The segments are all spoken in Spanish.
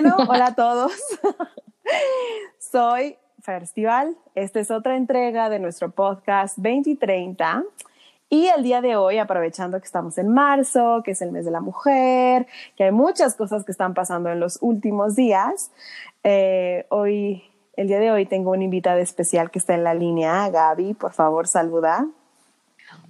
Bueno, hola a todos. Soy Festival. Esta es otra entrega de nuestro podcast 2030. Y el día de hoy, aprovechando que estamos en marzo, que es el mes de la mujer, que hay muchas cosas que están pasando en los últimos días, eh, hoy, el día de hoy tengo una invitada especial que está en la línea. Gaby, por favor, saluda.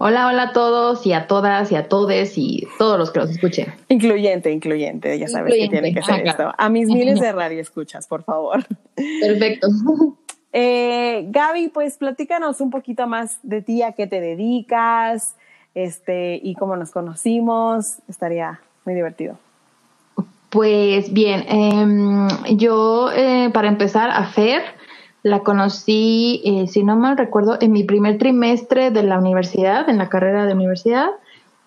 Hola, hola a todos y a todas y a todes y todos los que los escuchen. Incluyente, incluyente, ya sabes que tiene que ser esto. A mis miles de radio escuchas, por favor. Perfecto. Eh, Gaby, pues platícanos un poquito más de ti, a qué te dedicas, este, y cómo nos conocimos. Estaría muy divertido. Pues bien, em, yo eh, para empezar a Fer la conocí, eh, si no mal recuerdo, en mi primer trimestre de la universidad, en la carrera de universidad.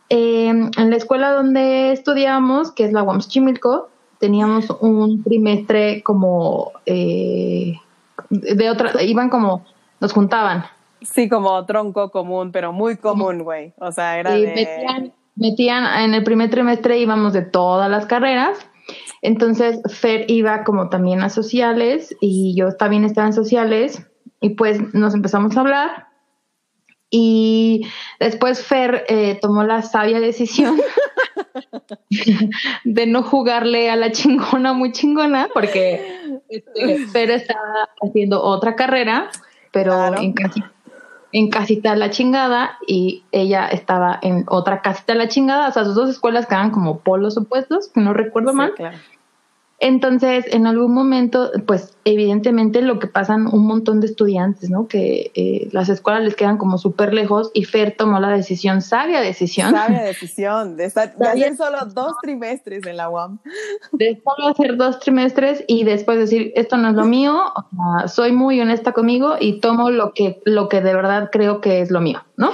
Em, en la escuela donde estudiamos, que es la UAMS Chimilco, teníamos un trimestre como eh, de otra, iban como, nos juntaban. Sí, como tronco común, pero muy común, güey. O sea, era de... Metían, metían, en el primer trimestre íbamos de todas las carreras entonces, Fer iba como también a sociales y yo también estaba en sociales y pues nos empezamos a hablar y después Fer eh, tomó la sabia decisión de no jugarle a la chingona muy chingona porque este, Fer estaba haciendo otra carrera, pero en casi en casita la chingada y ella estaba en otra casita la chingada. O sea, sus dos escuelas quedaban como polos opuestos, que no recuerdo mal. Entonces, en algún momento, pues evidentemente lo que pasan un montón de estudiantes, ¿no? Que eh, las escuelas les quedan como súper lejos y Fer tomó la decisión, sabia decisión. Sabia decisión, de, estar, de hacer solo dos trimestres en la UAM. De solo hacer dos trimestres y después decir, esto no es lo mío, soy muy honesta conmigo y tomo lo que, lo que de verdad creo que es lo mío, ¿no?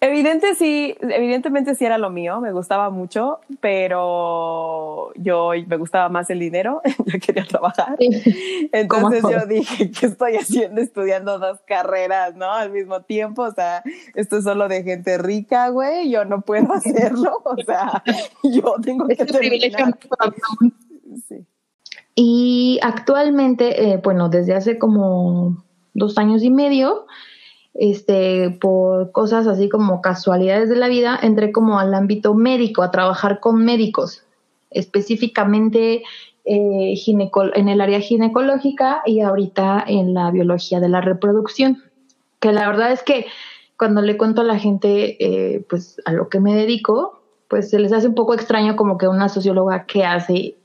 Evidente sí, evidentemente sí era lo mío, me gustaba mucho, pero yo me gustaba más el dinero, yo quería trabajar. Entonces yo dije, ¿qué estoy haciendo estudiando dos carreras, no? Al mismo tiempo, o sea, esto es solo de gente rica, güey, yo no puedo hacerlo, o sea, yo tengo que terminar. Sí. Y actualmente, eh, bueno, desde hace como dos años y medio, este, por cosas así como casualidades de la vida, entré como al ámbito médico, a trabajar con médicos, específicamente eh, en el área ginecológica y ahorita en la biología de la reproducción. Que la verdad es que cuando le cuento a la gente, eh, pues a lo que me dedico, pues se les hace un poco extraño como que una socióloga que hace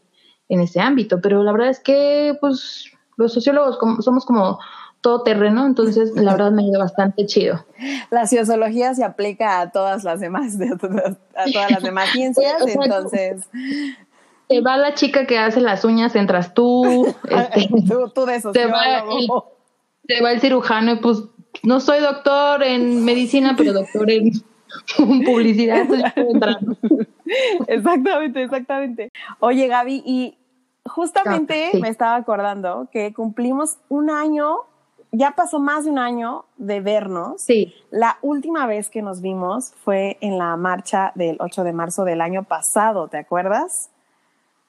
en ese ámbito, pero la verdad es que pues los sociólogos somos como todo terreno, entonces la verdad me ha ido bastante chido. La sociología se aplica a todas las demás, a todas las demás ciencias, entonces... Te va la chica que hace las uñas, entras tú. Este, tú, de te va, el, te va el cirujano y pues no soy doctor en medicina, pero doctor en publicidad. exactamente, exactamente. Oye, Gaby, y justamente me estaba acordando que cumplimos un año ya pasó más de un año de vernos. Sí. La última vez que nos vimos fue en la marcha del 8 de marzo del año pasado, ¿te acuerdas?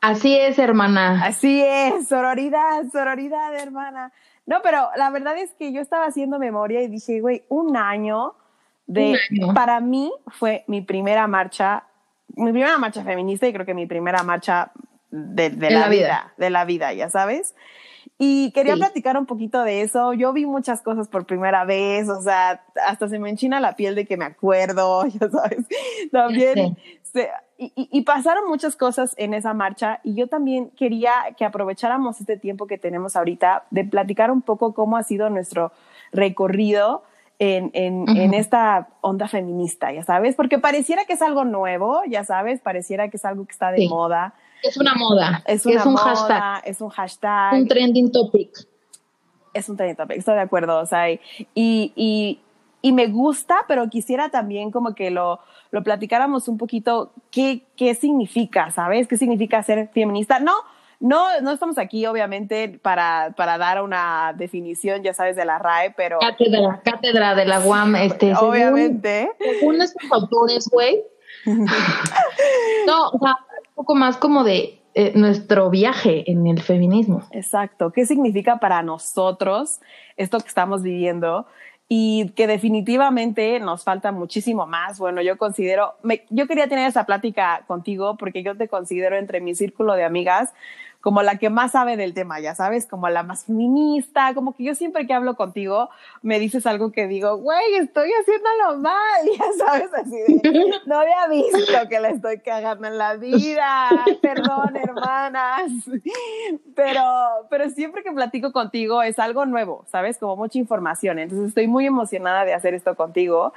Así es, hermana. Así es, sororidad, sororidad, hermana. No, pero la verdad es que yo estaba haciendo memoria y dije, güey, un año de... Para mí fue mi primera marcha, mi primera marcha feminista y creo que mi primera marcha de, la, vida, de la vida, ya sabes. Y quería platicar un poquito de eso. Yo vi muchas cosas por primera vez, o sea, hasta se me enchina la piel de que me acuerdo, ya sabes. También, y, y, pasaron muchas cosas en esa marcha y yo también quería que aprovecháramos este tiempo que tenemos ahorita de platicar un poco cómo ha sido nuestro recorrido en, en, en, esta onda feminista, ya sabes, porque pareciera que es algo nuevo, ya sabes, pareciera que es algo que está de moda es una moda. Es, un hashtag. Es un hashtag. Un trending topic. Es un trending topic, estoy de acuerdo. O sea, y, y, y me gusta, pero quisiera también como que lo, lo platicáramos un poquito qué, qué significa, ¿sabes? ¿Qué significa ser feminista? No, no, no estamos aquí, obviamente, para, para dar una definición, ya sabes, de la RAE, pero. Cátedra, cátedra de la UAM, este. Obviamente. Según, autores, güey. no, o sea, poco más como de eh, nuestro viaje en el feminismo. Exacto. ¿Qué significa para nosotros esto que estamos viviendo? y que definitivamente nos falta muchísimo más. Bueno, yo considero, yo quería tener esa plática contigo porque yo te considero entre mi círculo de amigas como la que más sabe del tema, ya sabes, como la más feminista, como que yo siempre que hablo contigo me dices algo que digo, güey, estoy haciéndolo mal, ya sabes, así de, no había visto que la estoy cagando en la vida, perdón, hermanas, pero, pero siempre que platico contigo es algo nuevo, sabes, como mucha información, entonces estoy muy emocionada de hacer esto contigo.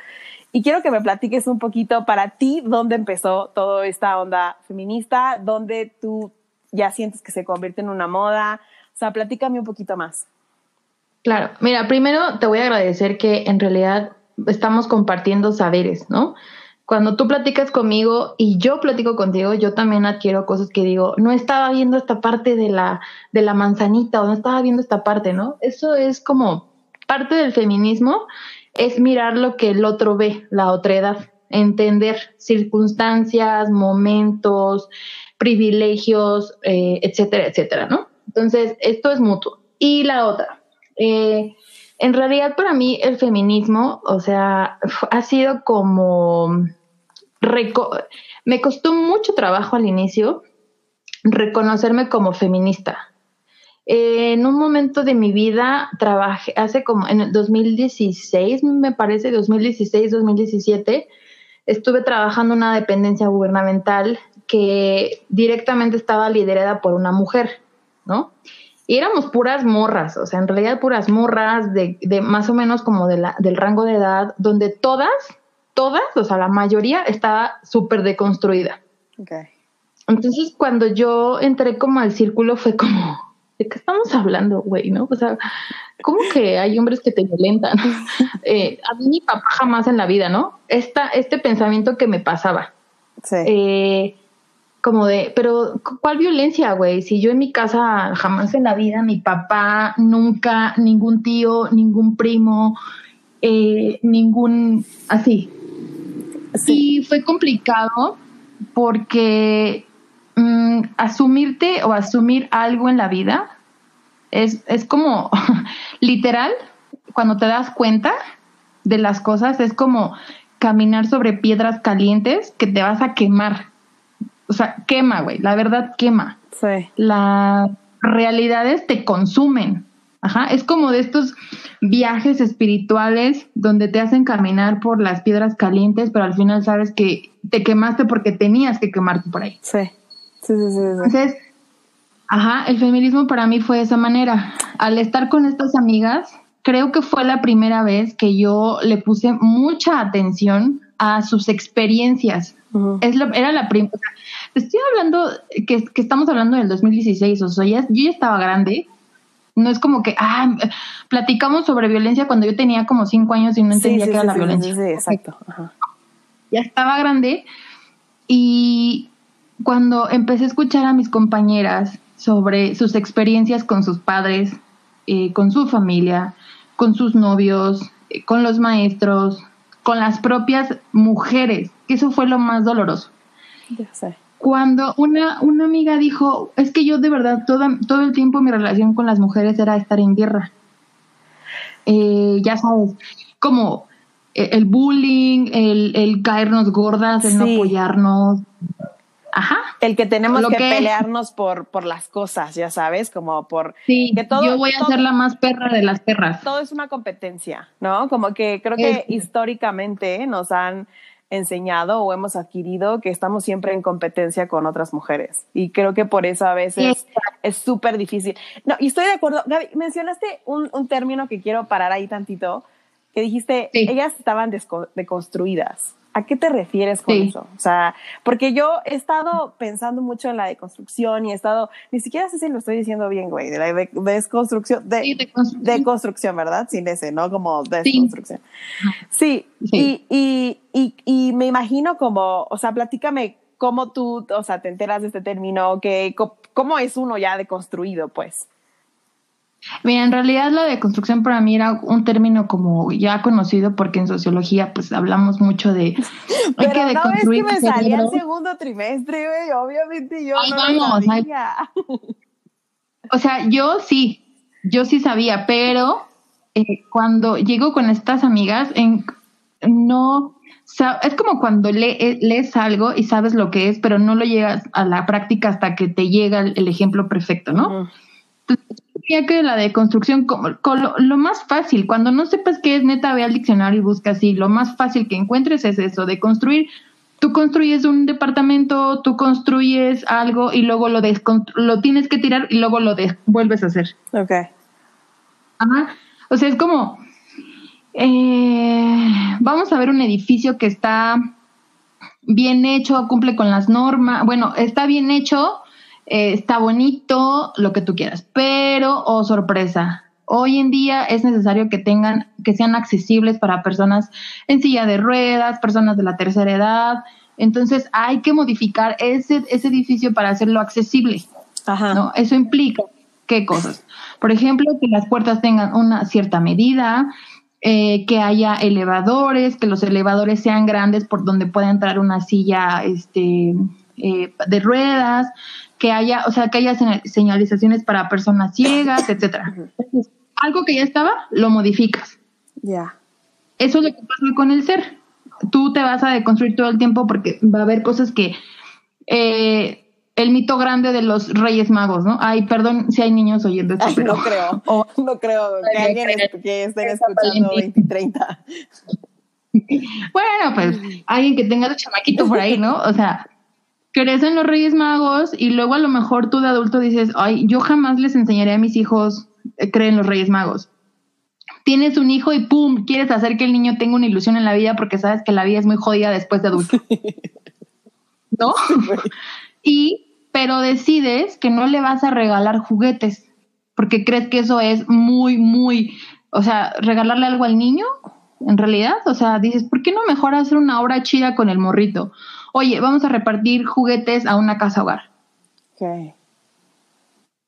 Y quiero que me platiques un poquito para ti dónde empezó toda esta onda feminista, dónde tú ya sientes que se convierte en una moda? O sea, platícame un poquito más. Claro, mira, primero te voy a agradecer que en realidad estamos compartiendo saberes, ¿no? Cuando tú platicas conmigo y yo platico contigo, yo también adquiero cosas que digo, no estaba viendo esta parte de la, de la manzanita o no estaba viendo esta parte, ¿no? Eso es como parte del feminismo, es mirar lo que el otro ve, la otra edad, entender circunstancias, momentos, privilegios, eh, etcétera, etcétera, ¿no? Entonces, esto es mutuo. Y la otra, eh, en realidad para mí el feminismo, o sea, ha sido como... me costó mucho trabajo al inicio reconocerme como feminista. en un momento de mi vida trabajé, hace como en el 2016, me parece, 2016, 2017, estuve trabajando en una dependencia gubernamental que directamente estaba liderada por una mujer, ¿no? Y éramos puras morras, o sea, en realidad puras morras de, más o menos como de la, del rango de edad, donde todas, todas, o sea, la mayoría estaba súper deconstruida. Okay. Entonces, cuando yo entré como al círculo, fue como, ¿de qué estamos hablando, güey? ¿No? O sea, ¿cómo que hay hombres que te violentan? Eh, a mí mi papá jamás en la vida, ¿no? Esta, este pensamiento que me pasaba. Sí. Eh, como de, pero ¿cuál violencia, güey? Si yo en mi casa jamás en la vida, mi papá, nunca, ningún tío, ningún primo, eh, ningún, así. Sí. fue complicado porque mm, asumirte o asumir algo en la vida es, es como, literal, cuando te das cuenta de las cosas, es como caminar sobre piedras calientes que te vas a quemar o sea, quema, güey, la verdad quema. Sí. Las realidades te consumen. Ajá, es como de estos viajes espirituales donde te hacen caminar por las piedras calientes, pero al final sabes que te quemaste porque tenías que quemarte por ahí. Sí, sí, sí, sí. Entonces, ajá, el feminismo para mí fue de esa manera. Al estar con estas amigas, creo que fue la primera vez que yo le puse mucha atención a sus experiencias. es era la primera. estoy hablando que, estamos hablando del 2016, o sea, yo ya estaba grande. No es como que, ah, platicamos sobre violencia cuando yo tenía como cinco años y no entendía qué era la violencia. Sí, exacto. Ya estaba grande y cuando empecé a escuchar a mis compañeras sobre sus experiencias con sus padres, eh, con su familia, con sus novios, eh, con los maestros, con las propias mujeres, que eso fue lo más doloroso. Cuando una, una amiga dijo, es que yo de verdad toda, todo el tiempo mi relación con las mujeres era estar en guerra. Eh, ya sabes, como eh, el bullying, el, el caernos gordas, el no apoyarnos, Ajá. El que tenemos que, pelearnos por, por las cosas, ya sabes, como por sí, que todo. Yo voy a ser la más perra de las perras. Todo es una competencia, ¿no? Como que creo que históricamente nos han enseñado o hemos adquirido que estamos siempre en competencia con otras mujeres. Y creo que por eso a veces es súper difícil. No, y estoy de acuerdo. Gaby, mencionaste un, un término que quiero parar ahí tantito, que dijiste, ellas estaban deconstruidas. ¿A qué te refieres con eso? O sea, porque yo he estado pensando mucho en la deconstrucción y he estado, ni siquiera sé si lo estoy diciendo bien, güey, de la desconstrucción, de, de, construcción, ¿verdad? Sin ese, ¿no? Como desconstrucción. Sí, sí. Y, y, y, me imagino como, o sea, platícame cómo tú, o sea, te enteras de este término, que, cómo es uno ya deconstruido, pues. Mira, en realidad la deconstrucción para mí era un término como ya conocido porque en sociología pues hablamos mucho de hay que deconstruir no que me salía el segundo trimestre, güey, obviamente yo no vamos, sabía. O sea, yo sí, yo sí sabía, pero eh, cuando llego con estas amigas, en, no, es como cuando eh, lees algo y sabes lo que es, pero no lo llegas a la práctica hasta que te llega el, ejemplo perfecto, ¿no? Que la deconstrucción, como, lo, más fácil, cuando no sepas qué es neta, ve al diccionario y busca así, lo más fácil que encuentres es eso, de construir. Tú construyes un departamento, tú construyes algo y luego lo, lo tienes que tirar y luego lo vuelves a hacer. Ok. Ajá. O sea, es como, eh, vamos a ver un edificio que está bien hecho, cumple con las normas, bueno, está bien hecho, eh, está bonito, lo que tú quieras, pero, oh sorpresa, hoy en día es necesario que tengan, que sean accesibles para personas en silla de ruedas, personas de la tercera edad, entonces hay que modificar ese, ese edificio para hacerlo accesible. Ajá. ¿no? Eso implica qué cosas. Por ejemplo, que las puertas tengan una cierta medida, eh, que haya elevadores, que los elevadores sean grandes por donde pueda entrar una silla este, eh, de ruedas, que haya, o sea, que haya señalizaciones para personas ciegas, etcétera. algo que ya estaba, lo modificas. Ya. Eso es lo que pasa con el ser. Tú te vas a deconstruir todo el tiempo porque va a haber cosas que eh, el mito grande de los Reyes Magos, ¿no? Ay, perdón si hay niños oyendo esto, pero... No creo, no creo que alguien que estén escuchando 20 30. Bueno, pues alguien que tenga su chamaquito por ahí, ¿no? O sea, crecen los Reyes Magos y luego a lo mejor tú de adulto dices, ay, yo jamás les enseñaré a mis hijos eh, creen los Reyes Magos. Tienes un hijo y pum, quieres hacer que el niño tenga una ilusión en la vida porque sabes que la vida es muy jodida después de adulto. ¿No? y, pero decides que no le vas a regalar juguetes porque crees que eso es muy, muy, o sea, regalarle algo al niño, en realidad, o sea, dices, ¿por qué no mejor hacer una obra chida con el morrito? Oye, vamos a repartir juguetes a una casa hogar. Okay.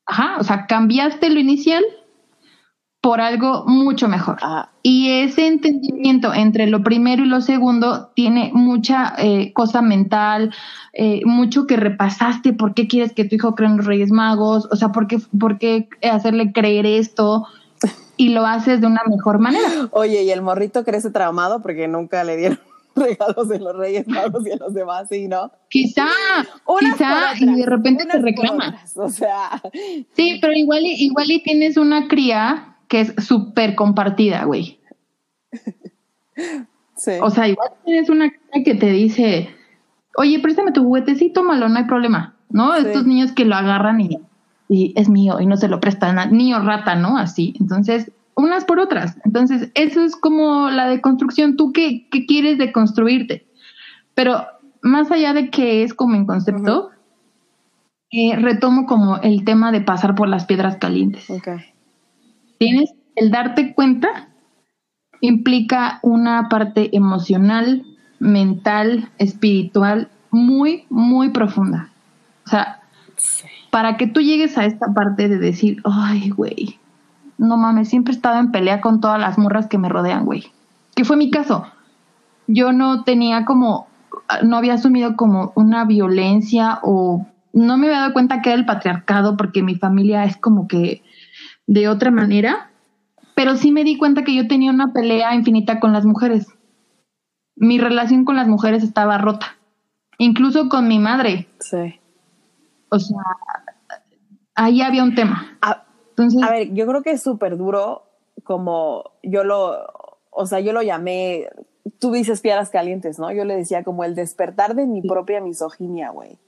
Ajá, o sea, cambiaste lo inicial por algo mucho mejor. Ah. Y ese entendimiento entre lo primero y lo segundo tiene mucha eh, cosa mental, eh, mucho que repasaste, por qué quieres que tu hijo crea en los Reyes Magos, o sea, por qué, por qué hacerle creer esto y lo haces de una mejor manera. Oye, ¿y el morrito crece traumado porque nunca le dieron regalos de los Reyes Magos y a los demás, ¿sí, no? Quizá, quizá, y de repente te reclama. o sea. Sí, pero igual, igual y tienes una cría que es súper compartida, güey. Sí. O sea, igual tienes una cría que te dice, oye, préstame tu juguete, sí, tómalo, no hay problema, ¿no? Estos niños que lo agarran y, y es mío y no se lo prestan a niño rata, ¿no? Así. Entonces, unas por otras. Entonces, eso es como la deconstrucción. ¿Tú qué, qué quieres deconstruirte? Pero más allá de que es como en concepto, eh, retomo como el tema de pasar por las piedras calientes. Tienes el darte cuenta implica una parte emocional, mental, espiritual muy, muy profunda. O sea, para que tú llegues a esta parte de decir, ay, güey, no mames, siempre he estado en pelea con todas las morras que me rodean, güey. ¿Qué fue mi caso. Yo no tenía como, no había asumido como una violencia o no me había dado cuenta que era el patriarcado porque mi familia es como que de otra manera, pero sí me di cuenta que yo tenía una pelea infinita con las mujeres. Mi relación con las mujeres estaba rota, incluso con mi madre. Sí. O sea, ahí había un tema. Ah, a ver, yo creo que es súper duro como yo lo, o sea, yo lo llamé, tú dices piedras calientes, ¿no? Yo le decía como el despertar de mi propia misoginia, güey.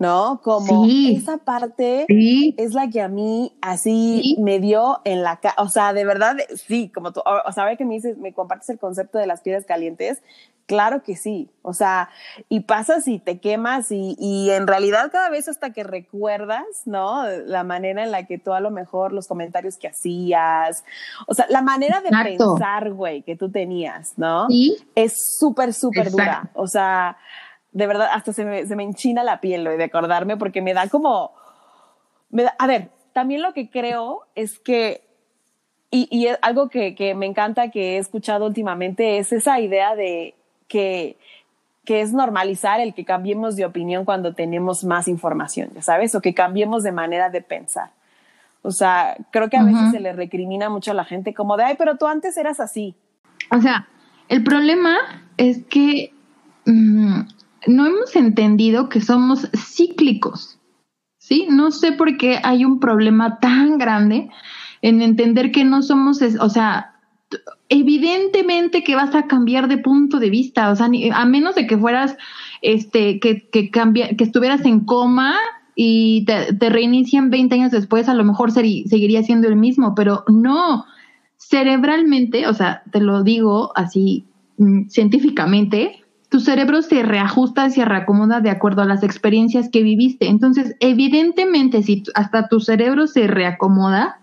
¿No? Como esa parte es la que a mí así me dio en la cara, o sea, de verdad, sí, como tú, o sea, que me dices, me compartes el concepto de las piedras calientes, Claro que sí, o sea, y pasas y te quemas y, y, en realidad cada vez hasta que recuerdas, ¿no? La manera en la que tú a lo mejor los comentarios que hacías, o sea, la manera de pensar, güey, que tú tenías, ¿no? ¿Sí? Es súper, súper dura, o sea, de verdad, hasta se me, se me enchina la piel de acordarme porque me da como, me da, a ver, también lo que creo es que, y, y algo que, que me encanta que he escuchado últimamente es esa idea de que que es normalizar el que cambiemos de opinión cuando tenemos más información, ya sabes, o que cambiemos de manera de pensar. O sea, creo que a veces se le recrimina mucho a la gente como de, ay, pero tú antes eras así. O sea, el problema es que no hemos entendido que somos cíclicos, ¿sí? No sé por qué hay un problema tan grande en entender que no somos, o sea, evidentemente que vas a cambiar de punto de vista, o sea, a menos de que fueras, este, que, que, que estuvieras en coma y te, reinician 20 años después, a lo mejor seguiría siendo el mismo, pero no, cerebralmente, o sea, te lo digo así mm, científicamente, tu cerebro se reajusta y se reacomoda de acuerdo a las experiencias que viviste. Entonces, evidentemente, si hasta tu cerebro se reacomoda,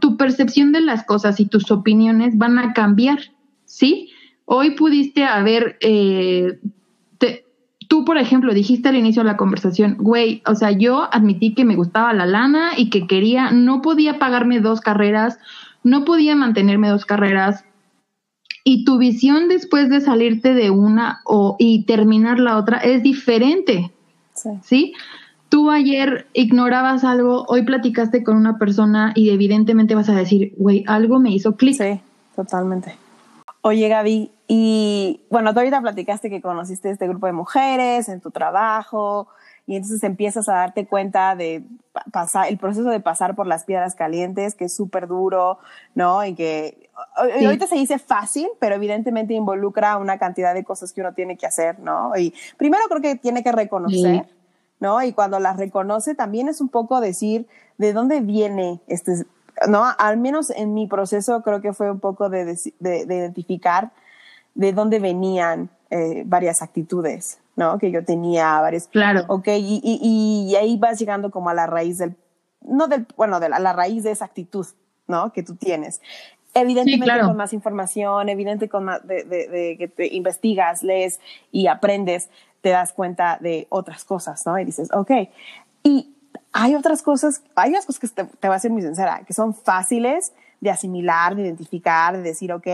tu percepción de las cosas y tus opiniones van a cambiar, ¿sí? Hoy pudiste haber, eh, tú por ejemplo dijiste al inicio de la conversación, güey, o sea, yo admití que me gustaba la lana y que quería, no podía pagarme dos carreras, no podía mantenerme dos carreras. Y tu visión después de salirte de una o, y terminar la otra es diferente. Sí. ¿sí? tú ayer ignorabas algo, hoy platicaste con una persona y evidentemente vas a decir, güey, algo me hizo clic. Sí, totalmente. Oye, Gaby, y bueno, tú ahorita platicaste que conociste este grupo de mujeres en tu trabajo y entonces empiezas a darte cuenta de pasar, el proceso de pasar por las piedras calientes, que es súper duro, ¿no? Y que ahorita se dice fácil, pero evidentemente involucra una cantidad de cosas que uno tiene que hacer, ¿no? Y primero creo que tiene que reconocer. ¿no? Y cuando las reconoce también es un poco decir de dónde viene este, ¿no? Al menos en mi proceso creo que fue un poco de, identificar de dónde venían eh, varias actitudes, ¿no? Que yo tenía, varias. Claro. Ok, y, y, y, ahí vas llegando como a la raíz del, no del, bueno, de la, la raíz de esa actitud, ¿no? Que tú tienes. Evidentemente con más información, evidente con más de, de, de, que te investigas, lees y aprendes, te das cuenta de otras cosas, ¿no? Y dices, ok. Y hay otras cosas, hay unas cosas que te, te voy a ser muy sincera, que son fáciles de asimilar, de identificar, de decir, ok,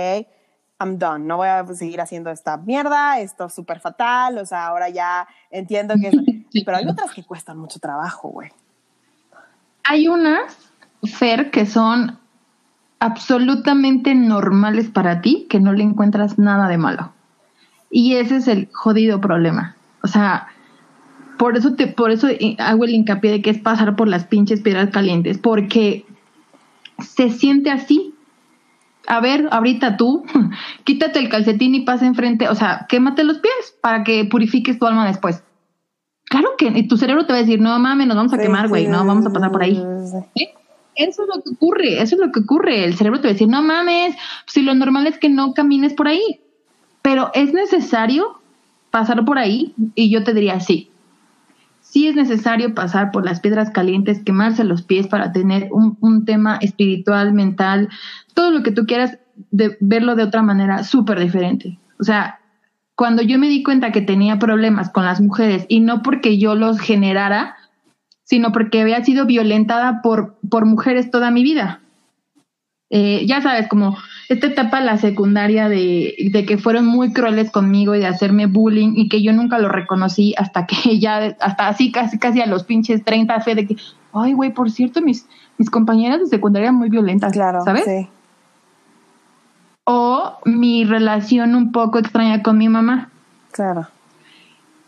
I'm done, no voy a seguir haciendo esta mierda, esto es súper fatal, o sea, ahora ya entiendo que... Es... Pero hay otras que cuestan mucho trabajo, güey. Hay unas, Fer, que son absolutamente normales para ti, que no le encuentras nada de malo. Y ese es el jodido problema. O sea, por eso te, por eso hago el hincapié de que es pasar por las pinches piedras calientes, porque se siente así. A ver, ahorita tú, quítate el calcetín y pasa enfrente, o sea, quémate los pies para que purifiques tu alma después. Claro que tu cerebro te va a decir, no mames, nos vamos a quemar, güey, no, vamos a pasar por ahí. Eso es lo que ocurre, eso es lo que ocurre. El cerebro te va a decir, no mames, si lo normal es que no camines por ahí. Pero es necesario pasar por ahí y yo te diría sí. Sí es necesario pasar por las piedras calientes, quemarse los pies para tener un, tema espiritual, mental, todo lo que tú quieras, de verlo de otra manera súper diferente. O sea, cuando yo me di cuenta que tenía problemas con las mujeres y no porque yo los generara, sino porque había sido violentada por, por mujeres toda mi vida. Eh, ya sabes, como esta etapa, la secundaria, de, que fueron muy crueles conmigo y de hacerme bullying y que yo nunca lo reconocí hasta que ya, hasta así casi, casi a los pinches 30 fe de que, ay, güey, por cierto, mis, mis compañeras de secundaria muy violentas, claro, ¿sabes? Sí. O mi relación un poco extraña con mi mamá. Claro.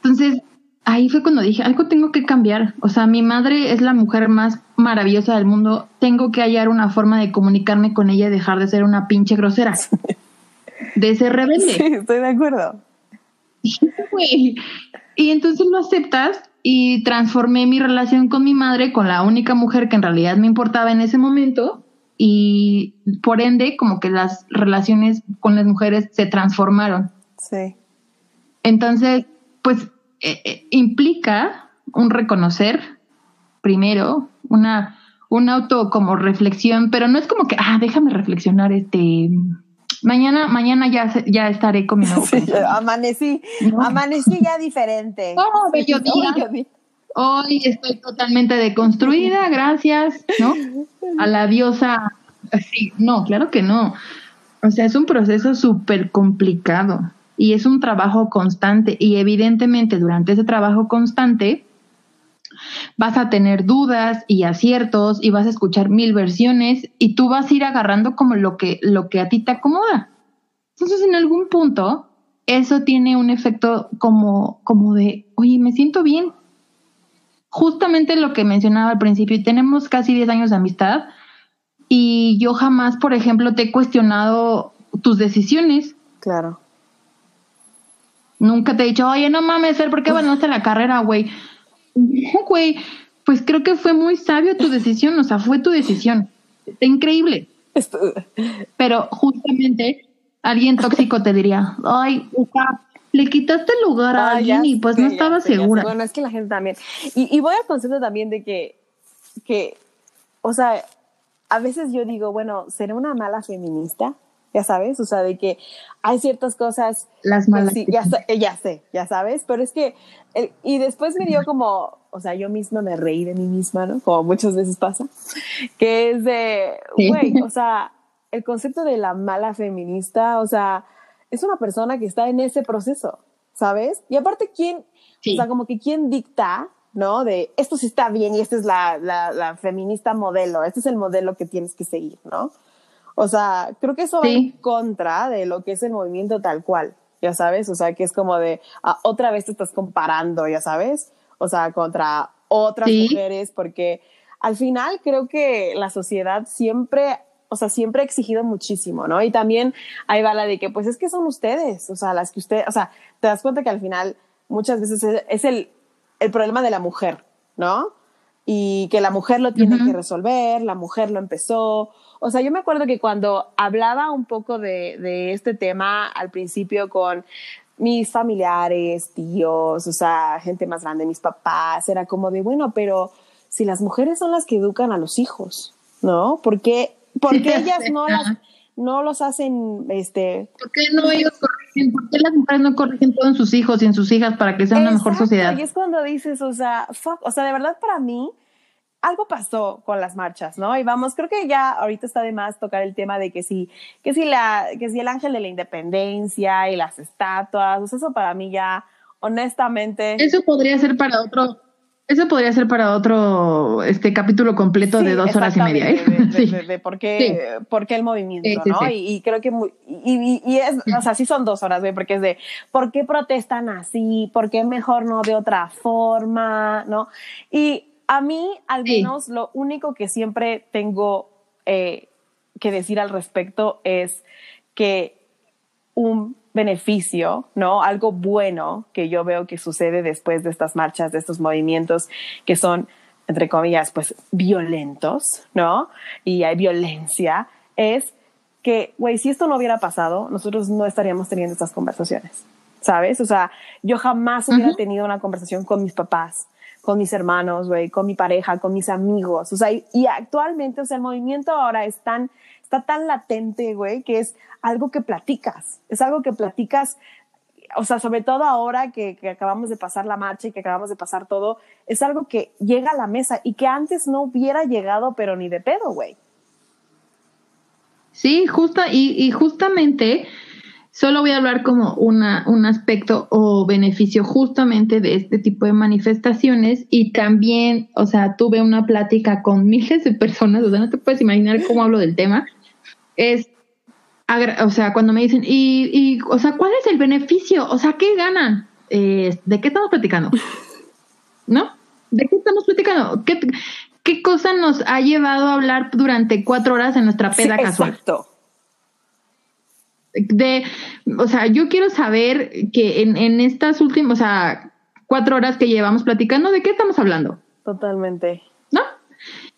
Entonces, ahí fue cuando dije, algo tengo que cambiar. O sea, mi madre es la mujer más maravillosa del mundo. Tengo que hallar una forma de comunicarme con ella y dejar de ser una pinche grosera. De ser rebelde. Sí, estoy de acuerdo. y entonces lo aceptas y transformé mi relación con mi madre con la única mujer que en realidad me importaba en ese momento y por ende como que las relaciones con las mujeres se transformaron. Sí. Entonces, pues eh, eh, implica un reconocer primero, una, un auto como reflexión, pero no es como que, ah, déjame reflexionar, este, mañana, mañana ya, ya estaré con mi nuevo Amanecí, amanecí ya diferente. Oh, bello día. hoy estoy totalmente deconstruida, gracias, ¿no? A la diosa. Sí, no, claro que no. O sea, es un proceso súper complicado y es un trabajo constante y evidentemente durante ese trabajo constante vas a tener dudas y aciertos y vas a escuchar mil versiones y tú vas a ir agarrando como lo que, lo que a ti te acomoda. Entonces, en algún punto, eso tiene un efecto como, como de, oye, me siento bien. Justamente lo que mencionaba al principio, tenemos casi 10 años de amistad y yo jamás, por ejemplo, te he cuestionado tus decisiones. Claro. Nunca te he dicho, oye, no mames, ¿por qué abandonaste la carrera, güey? No, güey, pues creo que fue muy sabio tu decisión, o sea, fue tu decisión. Está increíble. Pero justamente alguien tóxico te diría, ay, le quitaste el lugar a alguien y pues no estaba segura. Bueno, es que la gente también. Y, y voy al concepto también de que, que, o sea, a veces yo digo, bueno, ¿seré una mala feminista? Ya sabes, o sea, de que hay ciertas cosas. Las malas. Sí, ya, ya, sé, ya sabes, pero es que. y después me dio como, o sea, yo misma me reí de mí misma, ¿no? Como muchas veces pasa. Que es de, güey, o sea, el concepto de la mala feminista, o sea, es una persona que está en ese proceso, ¿sabes? Y aparte, ¿quién, o sea, como que quién dicta, ¿no? De esto sí está bien y esta es la, la, la, feminista modelo, este es el modelo que tienes que seguir, ¿no? O sea, creo que eso va en contra de lo que es el movimiento tal cual, ya sabes, o sea, que es como de, ah, otra vez te estás comparando, ya sabes, o sea, contra otras mujeres, porque al final creo que la sociedad siempre o sea, siempre ha exigido muchísimo, ¿no? Y también ahí va la de que, pues es que son ustedes, o sea, las que usted, o sea, te das cuenta que al final muchas veces es, el, el, problema de la mujer, ¿no? Y que la mujer lo tiene que resolver, la mujer lo empezó. O sea, yo me acuerdo que cuando hablaba un poco de, de este tema al principio con mis familiares, tíos, o sea, gente más grande, mis papás, era como de, bueno, pero si las mujeres son las que educan a los hijos, ¿no? Porque porque ellas no no los hacen, este... ¿Por qué no ellos corrigen? ¿Por qué las mujeres no corrigen todos sus hijos y en sus hijas para que sea una mejor sociedad? Y es cuando dices, o sea, fuck, o sea, de verdad para mí, algo pasó con las marchas, ¿no? Y vamos, creo que ya ahorita está de más tocar el tema de que si, que si la, que si el ángel de la independencia y las estatuas, o sea, eso para mí ya, honestamente. Eso podría ser para otro, eso podría ser para otro este capítulo completo de dos horas y media. ¿eh? De, por, qué, por, qué, el movimiento, ¿no? Y, creo que y, y, es, o sea, sí son dos horas, güey, porque es de por qué protestan así, por qué mejor no de otra forma, ¿no? Y a mí, al menos, lo único que siempre tengo eh, que decir al respecto es que un beneficio, ¿no? Algo bueno que yo veo que sucede después de estas marchas, de estos movimientos que son, entre comillas, pues violentos, ¿no? Y hay violencia, es que, güey, si esto no hubiera pasado, nosotros no estaríamos teniendo estas conversaciones, ¿sabes? O sea, yo jamás hubiera tenido una conversación con mis papás, con mis hermanos, güey, con mi pareja, con mis amigos, o sea, y, y actualmente, o sea, el movimiento ahora es tan está tan latente, güey, que es algo que platicas, es algo que platicas, o sea, sobre todo ahora que, acabamos de pasar la marcha y que acabamos de pasar todo, es algo que llega a la mesa y que antes no hubiera llegado, pero ni de pedo, güey. Sí, justa, y, y justamente solo voy a hablar como una, un aspecto o beneficio justamente de este tipo de manifestaciones y también, o sea, tuve una plática con miles de personas, o sea, no te puedes imaginar cómo hablo del tema, es, o sea, cuando me dicen, y, y, o sea, ¿cuál es el beneficio? O sea, ¿qué ganan? Eh, ¿De qué estamos platicando? ¿No? ¿De qué estamos platicando? ¿Qué, ¿Qué cosa nos ha llevado a hablar durante cuatro horas en nuestra peda sí, casual? Exacto. De, o sea, yo quiero saber que en, en estas últimas, o sea, cuatro horas que llevamos platicando, ¿de qué estamos hablando? Totalmente.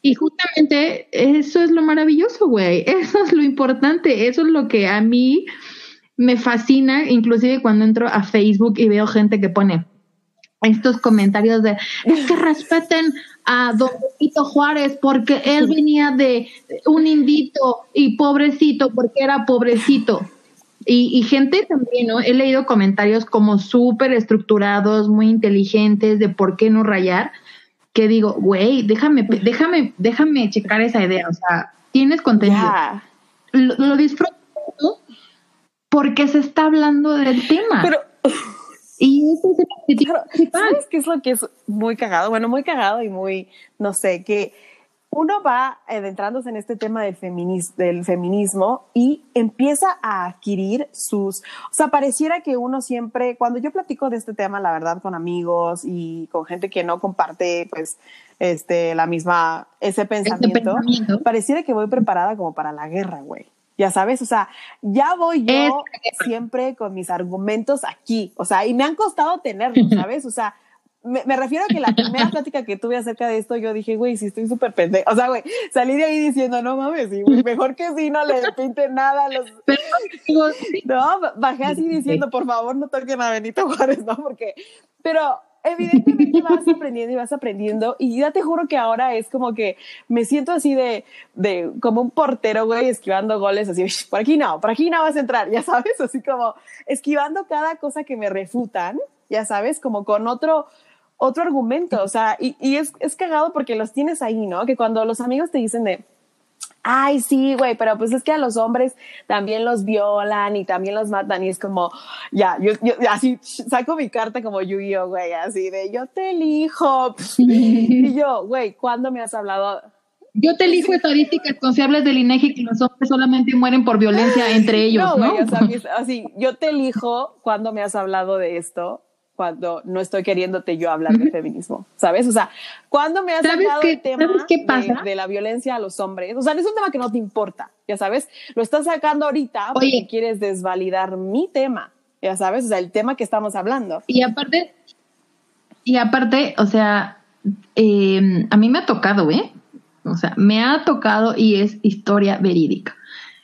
Y justamente eso es lo maravilloso, güey. Eso es lo importante. Eso es lo que a mí me fascina, inclusive cuando entro a Facebook y veo gente que pone estos comentarios de es que respeten a don Benito Juárez porque él venía de un indito y pobrecito porque era pobrecito. Y, gente también, ¿no? He leído comentarios como súper estructurados, muy inteligentes de por qué no rayar, que digo, güey, déjame, déjame, déjame checar esa idea, o sea, tienes contenido. Lo, disfruto porque se está hablando del tema. Pero y eso es ¿Sabes qué es lo que es muy cagado? Bueno, muy cagado y muy, no sé, que uno va adentrándose en este tema del, del feminismo y empieza a adquirir sus, o sea, pareciera que uno siempre, cuando yo platico de este tema, la verdad, con amigos y con gente que no comparte, pues, este, la misma, ese pensamiento, pareciera que voy preparada como para la guerra, güey. Ya sabes, o sea, ya voy yo siempre con mis argumentos aquí, o sea, y me han costado tenerlos, ¿sabes? O sea, me, refiero a que la primera plática que tuve acerca de esto, yo dije, güey, sí estoy súper pendeja. O sea, güey, salí de ahí diciendo, no mames, güey, mejor que si no le pinte nada a los. no, bajé así diciendo, por favor, no toquen a Benito Juárez, ¿no? Porque, pero evidentemente vas aprendiendo y vas aprendiendo y ya te juro que ahora es como que me siento así de, de como un portero, güey, esquivando goles, así, por aquí no, por aquí no vas a entrar, ya sabes, así como esquivando cada cosa que me refutan, ya sabes, como con otro, otro argumento, o sea, y, y es, es cagado porque los tienes ahí, ¿no? Que cuando los amigos te dicen de, ay, sí, güey, pero pues es que a los hombres también los violan y también los matan y es como, ya, yo, yo así saco mi carta como Yu-Gi-Oh, güey, así de yo te elijo. y yo, güey, ¿cuándo me has hablado? Yo te elijo estadísticas confiables del INEGI que los hombres solamente mueren por violencia entre ellos, ¿no? ¿no? Güey, o sea, así, yo te elijo cuando me has hablado de esto cuando no estoy queriéndote yo hablar de feminismo, ¿sabes? O sea, cuando me has hablado del tema De, la violencia a los hombres, o sea, es un tema que no te importa, ya sabes, lo estás sacando ahorita porque quieres desvalidar mi tema, ya sabes, o sea, el tema que estamos hablando. Y aparte, y aparte, o sea, em, a mí me ha tocado, ¿eh? O sea, me ha tocado y es historia verídica.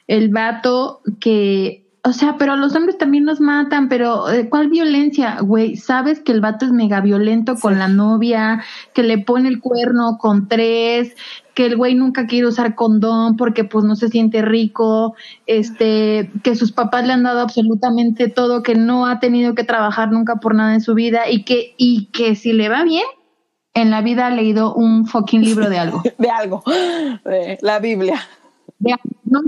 El vato que o sea, pero los hombres también nos matan, pero eh, ¿cuál violencia? Güey, sabes que el vato es mega violento con la novia, que le pone el cuerno con tres, que el güey nunca quiere usar condón porque pues no se siente rico, este, que sus papás le han dado absolutamente todo, que no ha tenido que trabajar nunca por nada en su vida y que, y que si le va bien, en la vida ha leído un fucking libro de algo. de algo, de la Biblia. De, no,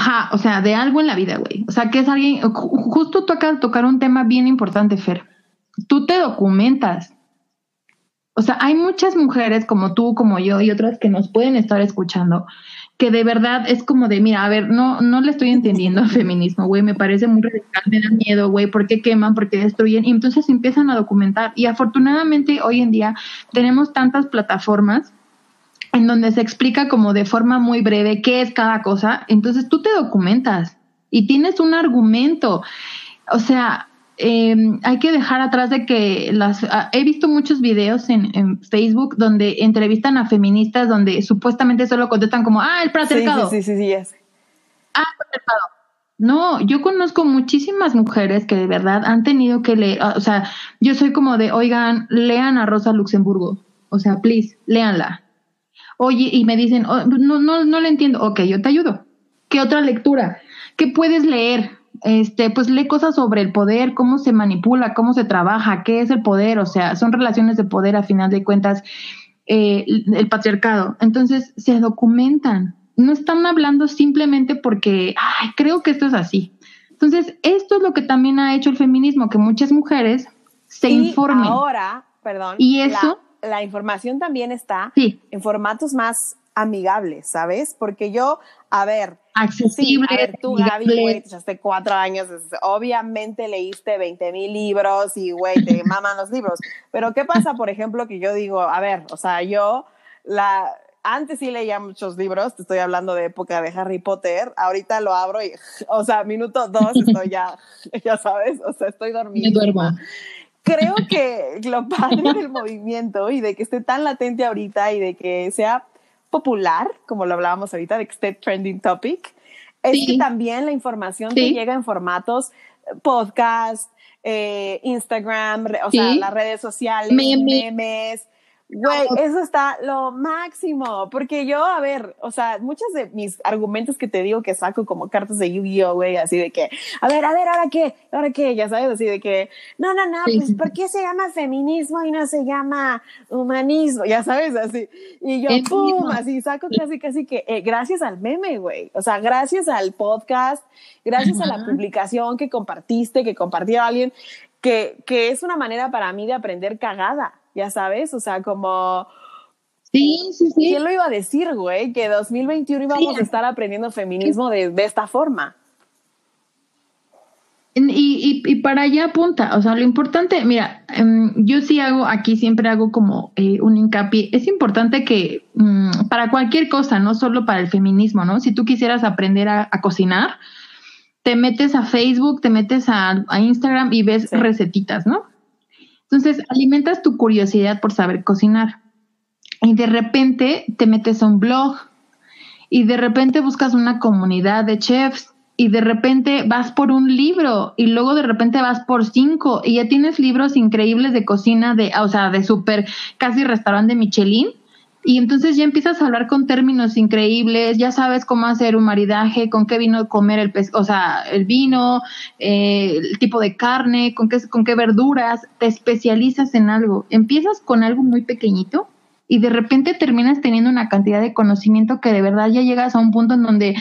Ajá, o sea, de algo en la vida, güey. O sea, que es alguien, justo tú acabas de tocar un tema bien importante, Fer. Tú te documentas. O sea, hay muchas mujeres como tú, como yo y otras que nos pueden estar escuchando, que de verdad es como de, mira, a ver, no, no le estoy entendiendo al feminismo, güey, me parece muy radical, me da miedo, güey, ¿por qué queman? ¿Por qué destruyen? Y entonces empiezan a documentar. Y afortunadamente hoy en día tenemos tantas plataformas en donde se explica como de forma muy breve qué es cada cosa, entonces tú te documentas y tienes un argumento. O sea, em, hay que dejar atrás de que las... Ah, he visto muchos videos en, Facebook donde entrevistan a feministas donde supuestamente solo contestan como, ah, el patriarcado. Sí, sí, sí, sí, es. Ah, el patriarcado. No, yo conozco muchísimas mujeres que de verdad han tenido que leer, ah, o sea, yo soy como de, oigan, lean a Rosa Luxemburgo, o sea, please, léanla Oye, y me dicen, oh, no, no, no le entiendo. Ok, yo te ayudo. ¿Qué otra lectura? ¿Qué puedes leer? Este, pues lee cosas sobre el poder, cómo se manipula, cómo se trabaja, qué es el poder, o sea, son relaciones de poder a final de cuentas, eh, el patriarcado. Entonces, se documentan, no están hablando simplemente porque, ay, creo que esto es así. Entonces, esto es lo que también ha hecho el feminismo, que muchas mujeres se y informen. Ahora, perdón. Y eso la información también está en formatos más amigables, ¿sabes? Porque yo, a ver, accesible, a ver, tú, Gaby, güey, hace cuatro años, obviamente leíste 20 mil libros y, güey, te maman los libros. Pero, ¿qué pasa, por ejemplo, que yo digo, a ver, o sea, yo, la, antes sí leía muchos libros, te estoy hablando de época de Harry Potter, ahorita lo abro y, o sea, minuto dos estoy ya, ya sabes, o sea, estoy dormido. Me duermo creo que lo padre del movimiento y de que esté tan latente ahorita y de que sea popular, como lo hablábamos ahorita, de que esté trending topic, es que también la información te llega en formatos eh, podcast, eh, Instagram, o sea, las redes sociales, memes, Güey, eso está lo máximo, porque yo, a ver, o sea, muchos de mis argumentos que te digo que saco como cartas de Yu-Gi-Oh, güey, así de que, a ver, a ver, ahora qué, ahora qué, ya sabes, así de que, no, no, no, pues, ¿por qué se llama feminismo y no se llama humanismo? Ya sabes, así. Y yo, pum, así saco casi, casi que, eh, gracias al meme, güey, o sea, gracias al podcast, gracias a la publicación que compartiste, que compartió alguien, que, que es una manera para mí de aprender cagada ya sabes, o sea, como... Sí, sí, sí. ¿Quién lo iba a decir, güey? Que 2021 íbamos a estar aprendiendo feminismo de, de esta forma. Y, y, para allá apunta, o sea, lo importante, mira, em, yo sí hago, aquí siempre hago como eh, un hincapié, es importante que mm, para cualquier cosa, no solo para el feminismo, ¿no? Si tú quisieras aprender a, cocinar, te metes a Facebook, te metes a, Instagram y ves recetitas, ¿no? Entonces, alimentas tu curiosidad por saber cocinar. Y de repente te metes a un blog y de repente buscas una comunidad de chefs y de repente vas por un libro y luego de repente vas por cinco y ya tienes libros increíbles de cocina de, o sea, de súper casi restaurante de Michelin y entonces ya empiezas a hablar con términos increíbles, ya sabes cómo hacer un maridaje, con qué vino comer el pez, o sea, el vino, eh, el tipo de carne, con qué, con qué verduras, te especializas en algo. Empiezas con algo muy pequeñito y de repente terminas teniendo una cantidad de conocimiento que de verdad ya llegas a un punto en donde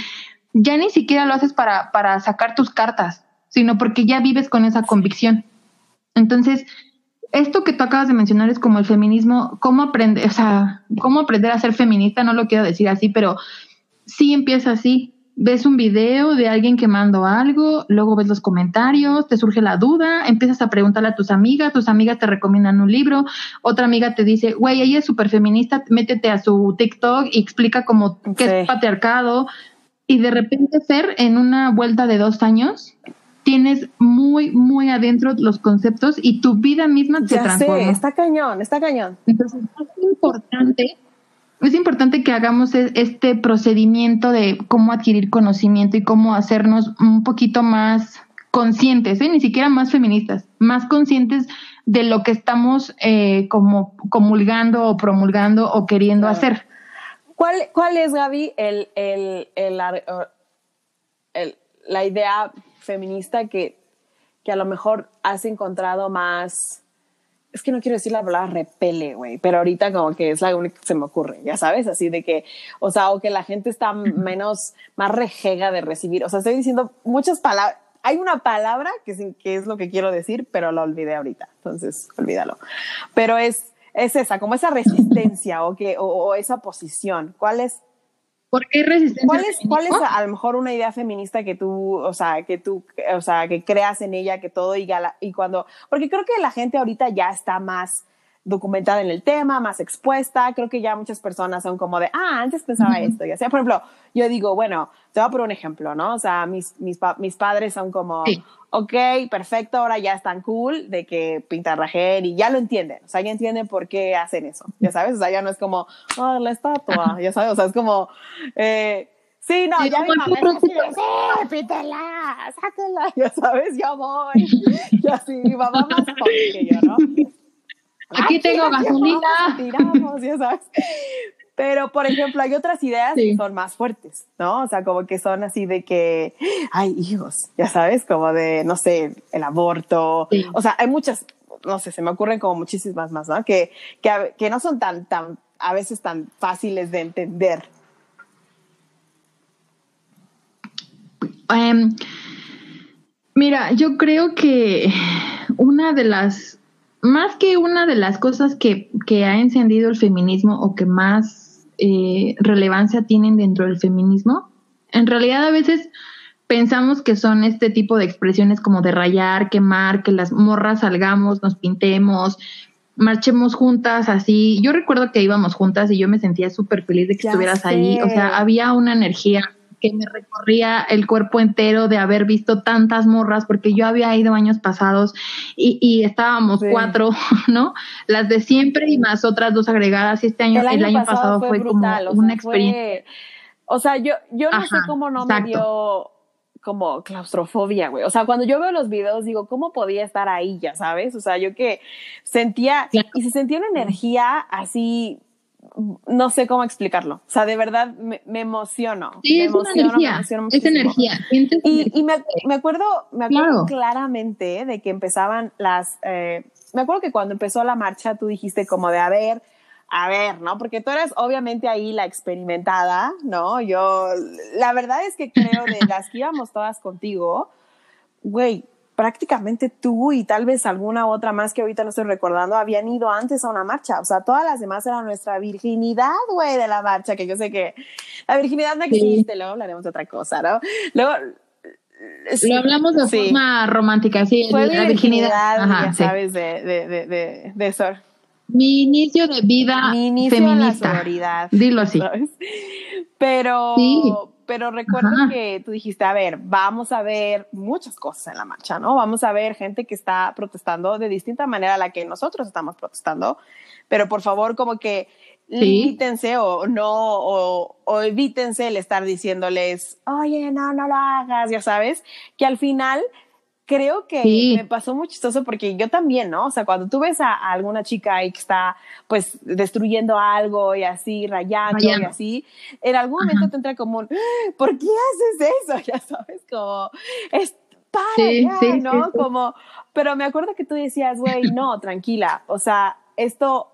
ya ni siquiera lo haces para, para sacar tus cartas, sino porque ya vives con esa convicción. Entonces, esto que tú acabas de mencionar es como el feminismo, cómo aprender, o sea, cómo aprender a ser feminista, no lo quiero decir así, pero sí empieza así. Ves un video de alguien que mandó algo, luego ves los comentarios, te surge la duda, empiezas a preguntarle a tus amigas, tus amigas te recomiendan un libro, otra amiga te dice, güey, ella es súper feminista, métete a su TikTok y explica como qué es patriarcado. Y de repente ser en una vuelta de dos años, tienes muy, muy adentro los conceptos y tu vida misma se transforma. está cañón, está cañón. Entonces, es importante, es importante que hagamos e, este procedimiento de cómo adquirir conocimiento y cómo hacernos un poquito más conscientes, ¿eh? ni siquiera más feministas, más conscientes de lo que estamos eh, como comulgando o promulgando o queriendo hacer. ¿Cuál, ¿Cuál es, Gaby, el, el, el, el, la idea feminista que, que a lo mejor has encontrado más, es que no quiero decir la palabra repele, güey, pero ahorita como que es la única que se me ocurre, ya sabes, así de que, o sea, o que la gente está menos, más rejega de recibir, o sea, estoy diciendo muchas palabras, hay una palabra que, que es lo que quiero decir, pero la olvidé ahorita, entonces olvídalo, pero es, es esa, como esa resistencia o, que, o esa posición, ¿cuál es? ¿Por qué resistencia? ¿Cuál es, ¿Cuál es a, lo mejor una idea feminista que tú, o sea, que tú, o sea, que creas en ella, que todo y, y cuando, porque creo que la gente ahorita ya está más documentada en el tema, más expuesta. Creo que ya muchas personas son como de, ah, antes pensaba esto. Y sea, por ejemplo, yo digo, bueno, te voy a poner un ejemplo, ¿no? O sea, mis, mis, mis padres son como, ok, perfecto, ahora ya están cool de que pintar la y ya lo entienden. O sea, ya entienden por qué hacen eso. Ya sabes, o sea, ya no es como, oh, la estatua, ya sabes, o sea, es como, eh, Sí, no, ya mi mamá es sí, pítela, sáquela, ya sabes, ya voy. Y así, mi mamá más que yo, ¿no? Aquí tengo gasolina. Tiramos, ya sabes. Pero, por ejemplo, hay otras ideas que son más fuertes, ¿no? O sea, como que son así de que hay hijos, ya sabes, como de, no sé, el aborto. O sea, hay muchas, no sé, se me ocurren como muchísimas más, ¿no? Que, que, que no son tan, tan, a veces tan fáciles de entender. Em, mira, yo creo que una de las más que una de las cosas que, que ha encendido el feminismo o que más eh, relevancia tienen dentro del feminismo, en realidad a veces pensamos que son este tipo de expresiones como de rayar, quemar, que las morras salgamos, nos pintemos, marchemos juntas, así. Yo recuerdo que íbamos juntas y yo me sentía súper feliz de que estuvieras ahí. O sea, había una energía que me recorría el cuerpo entero de haber visto tantas morras, porque yo había ido años pasados y, estábamos cuatro, ¿no? Las de siempre y más otras dos agregadas. Y este año, el año, pasado, fue, como una experiencia. o sea, yo, yo no sé cómo no me dio como claustrofobia, güey. O sea, cuando yo veo los videos digo, ¿cómo podía estar ahí, ya sabes? O sea, yo que sentía, y se sentía una energía así, no sé cómo explicarlo. O sea, de verdad me, emociono. Sí, me es emociono, una energía, es energía. Y, me, me, acuerdo, me acuerdo claramente de que empezaban las, eh, me acuerdo que cuando empezó la marcha tú dijiste como de, a ver, a ver, ¿no? Porque tú eres obviamente ahí la experimentada, ¿no? Yo, la verdad es que creo de las que íbamos todas contigo, güey, prácticamente tú y tal vez alguna otra más que ahorita no estoy recordando, habían ido antes a una marcha. O sea, todas las demás eran nuestra virginidad, güey, de la marcha, que yo sé que la virginidad no existe, luego hablaremos de otra cosa, ¿no? Luego... Lo hablamos de forma romántica, sí, la virginidad, ya sabes, de, de, de, de, eso mi inicio de vida Mi inicio feminista. la Dilo así. Pero, pero recuerdo que tú dijiste, a ver, vamos a ver muchas cosas en la marcha, ¿no? Vamos a ver gente que está protestando de distinta manera a la que nosotros estamos protestando, pero por favor, como que limítense o no, o, o, evítense el estar diciéndoles, oye, no, no lo hagas, ya sabes, que al final creo que me pasó muy chistoso porque yo también, ¿no? O sea, cuando tú ves a, alguna chica ahí que está pues destruyendo algo y así, rayando, y así, en algún momento te entra como, ¿por qué haces eso? Ya sabes, como, es para ¿no? Como, pero me acuerdo que tú decías, güey, no, tranquila, o sea, esto,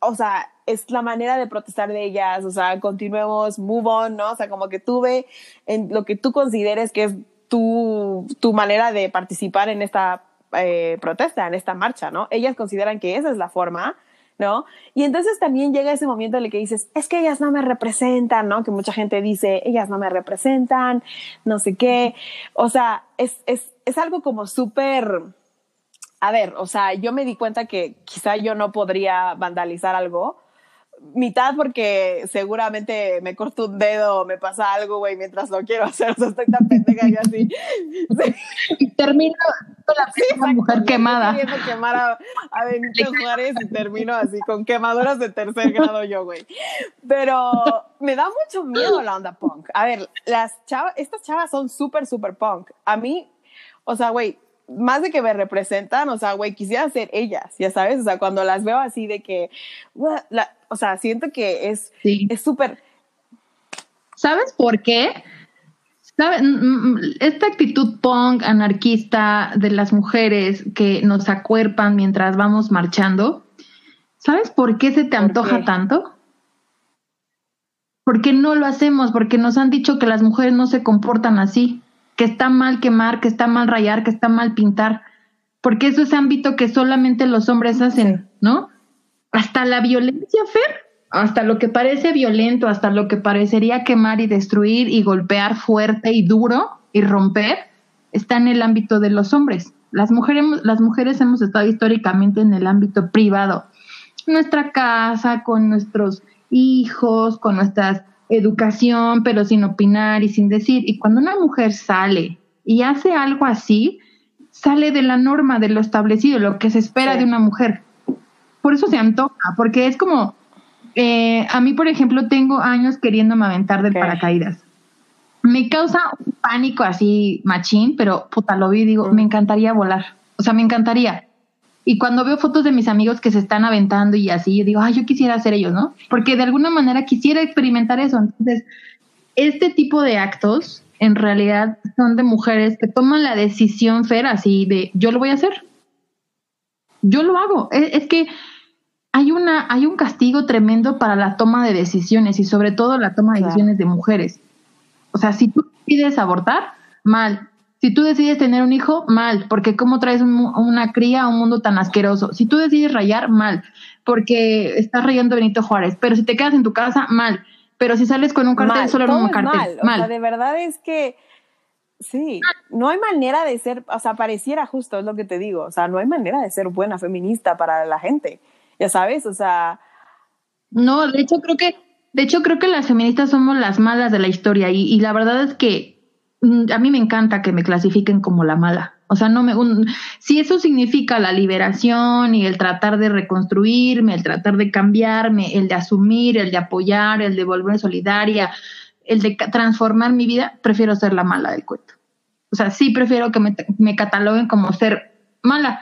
o sea, es la manera de protestar de ellas, o sea, continuemos, move on, ¿no? O sea, como que tuve en lo que tú consideres que es tu, tu manera de participar en esta eh, protesta, en esta marcha, ¿no? Ellas consideran que esa es la forma, ¿no? Y entonces también llega ese momento en el que dices, es que ellas no me representan, ¿no? Que mucha gente dice, ellas no me representan, no sé qué. O sea, es, es, es algo como súper, a ver, o sea, yo me di cuenta que quizá yo no podría vandalizar algo, mitad porque seguramente me corto un dedo o me pasa algo, güey, mientras lo quiero hacer. O sea, estoy tan pendeja y así. Y termino con la mujer quemada. Estoy quemar a, a Benito Juárez y termino así con quemaduras de tercer grado yo, güey. Pero me da mucho miedo la onda punk. A ver, las chavas, estas chavas son súper, súper punk. A mí, o sea, güey, más de que me representan, o sea, güey, quisiera ser ellas, ya sabes, o sea, cuando las veo así de que, o sea, siento que es es súper. ¿Sabes por qué? ¿Sabes? Esta actitud punk, anarquista de las mujeres que nos acuerpan mientras vamos marchando, ¿sabes por qué se te antoja tanto? Porque no lo hacemos, porque nos han dicho que las mujeres no se comportan así que está mal quemar, que está mal rayar, que está mal pintar, porque eso es ámbito que solamente los hombres hacen, ¿no? Hasta la violencia, Fer, hasta lo que parece violento, hasta lo que parecería quemar y destruir y golpear fuerte y duro y romper, está en el ámbito de los hombres. Las mujeres, las mujeres hemos estado históricamente en el ámbito privado, nuestra casa, con nuestros hijos, con nuestras educación, pero sin opinar y sin decir. Y cuando una mujer sale y hace algo así, sale de la norma, de lo establecido, lo que se espera de una mujer. Por eso se antoja, porque es como, eh, a mí, por ejemplo, tengo años queriéndome aventar del paracaídas. Me causa un pánico así machín, pero puta, lo vi y digo, me encantaría volar. O sea, me encantaría. Y cuando veo fotos de mis amigos que se están aventando y así, yo digo, ay, yo quisiera ser ellos, ¿no? Porque de alguna manera quisiera experimentar eso. Entonces, este tipo de actos en realidad son de mujeres que toman la decisión, Fer, así de, yo lo voy a hacer. Yo lo hago. Es, es que hay, una, hay un castigo tremendo para la toma de decisiones y sobre todo la toma de decisiones de mujeres. O sea, si tú decides abortar, mal. Si tú decides tener un hijo, mal, porque ¿cómo traes una cría a un mundo tan asqueroso? Si tú decides rayar, mal, porque estás rayando Benito Juárez. Pero si te quedas en tu casa, mal. Pero si sales con un cartel, solo en un cartel, mal. O sea, de verdad es que sí, no hay manera de ser, o sea, pareciera justo, es lo que te digo, o sea, no hay manera de ser buena feminista para la gente, ya sabes, o sea. No, de hecho creo que, de hecho creo que las feministas somos las malas de la historia y, y la verdad es que Mm, a mí me encanta que me clasifiquen como la mala. O sea, no me, si eso significa la liberación y el tratar de reconstruirme, el tratar de cambiarme, el de asumir, el de apoyar, el de volver solidaria, el de transformar mi vida, prefiero ser la mala del cuento. O sea, sí prefiero que me, cataloguen como ser mala.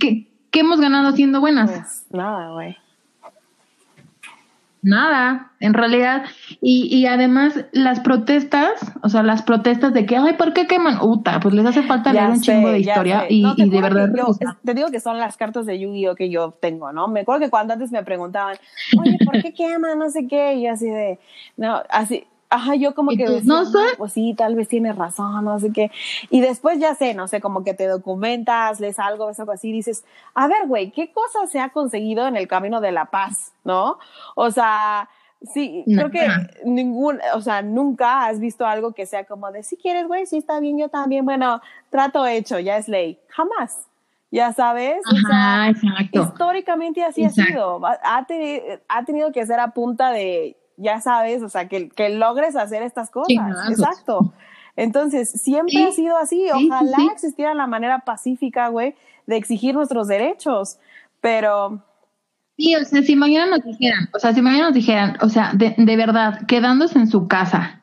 ¿Qué, ¿Qué, hemos ganado siendo buenas? Pues, nada, güey. Nada, en realidad. Y, y además las protestas, o sea, las protestas de que, ay, ¿por qué queman? Uta, pues les hace falta leer un chingo de historia y, de verdad. te digo que son las cartas de Yu-Gi-Oh que yo tengo, ¿no? Me acuerdo que cuando antes me preguntaban, oye, ¿por qué queman? No sé qué, y así de, no, así, Ajá, yo como que no sé. pues sí, tal vez tienes razón, no sé qué. Y después ya sé, no sé, como que te documentas, lees algo, ves algo así, dices, a ver, güey, ¿qué cosa se ha conseguido en el camino de la paz, no? O sea, sí, creo que ningún, o sea, nunca has visto algo que sea como de, si quieres, güey, sí está bien, yo también, bueno, trato hecho, ya es ley. Jamás. Ya sabes, Ajá, exacto. históricamente así ha sido. Ha, ha tenido que ser a punta de ya sabes, o sea, que, que logres hacer estas cosas. Exacto. Entonces, siempre ha sido así. Ojalá existiera la manera pacífica, güey, de exigir nuestros derechos. Pero. Sí, o sea, si mañana nos dijeran, o sea, si mañana nos dijeran, o sea, de, de verdad, quedándose en su casa,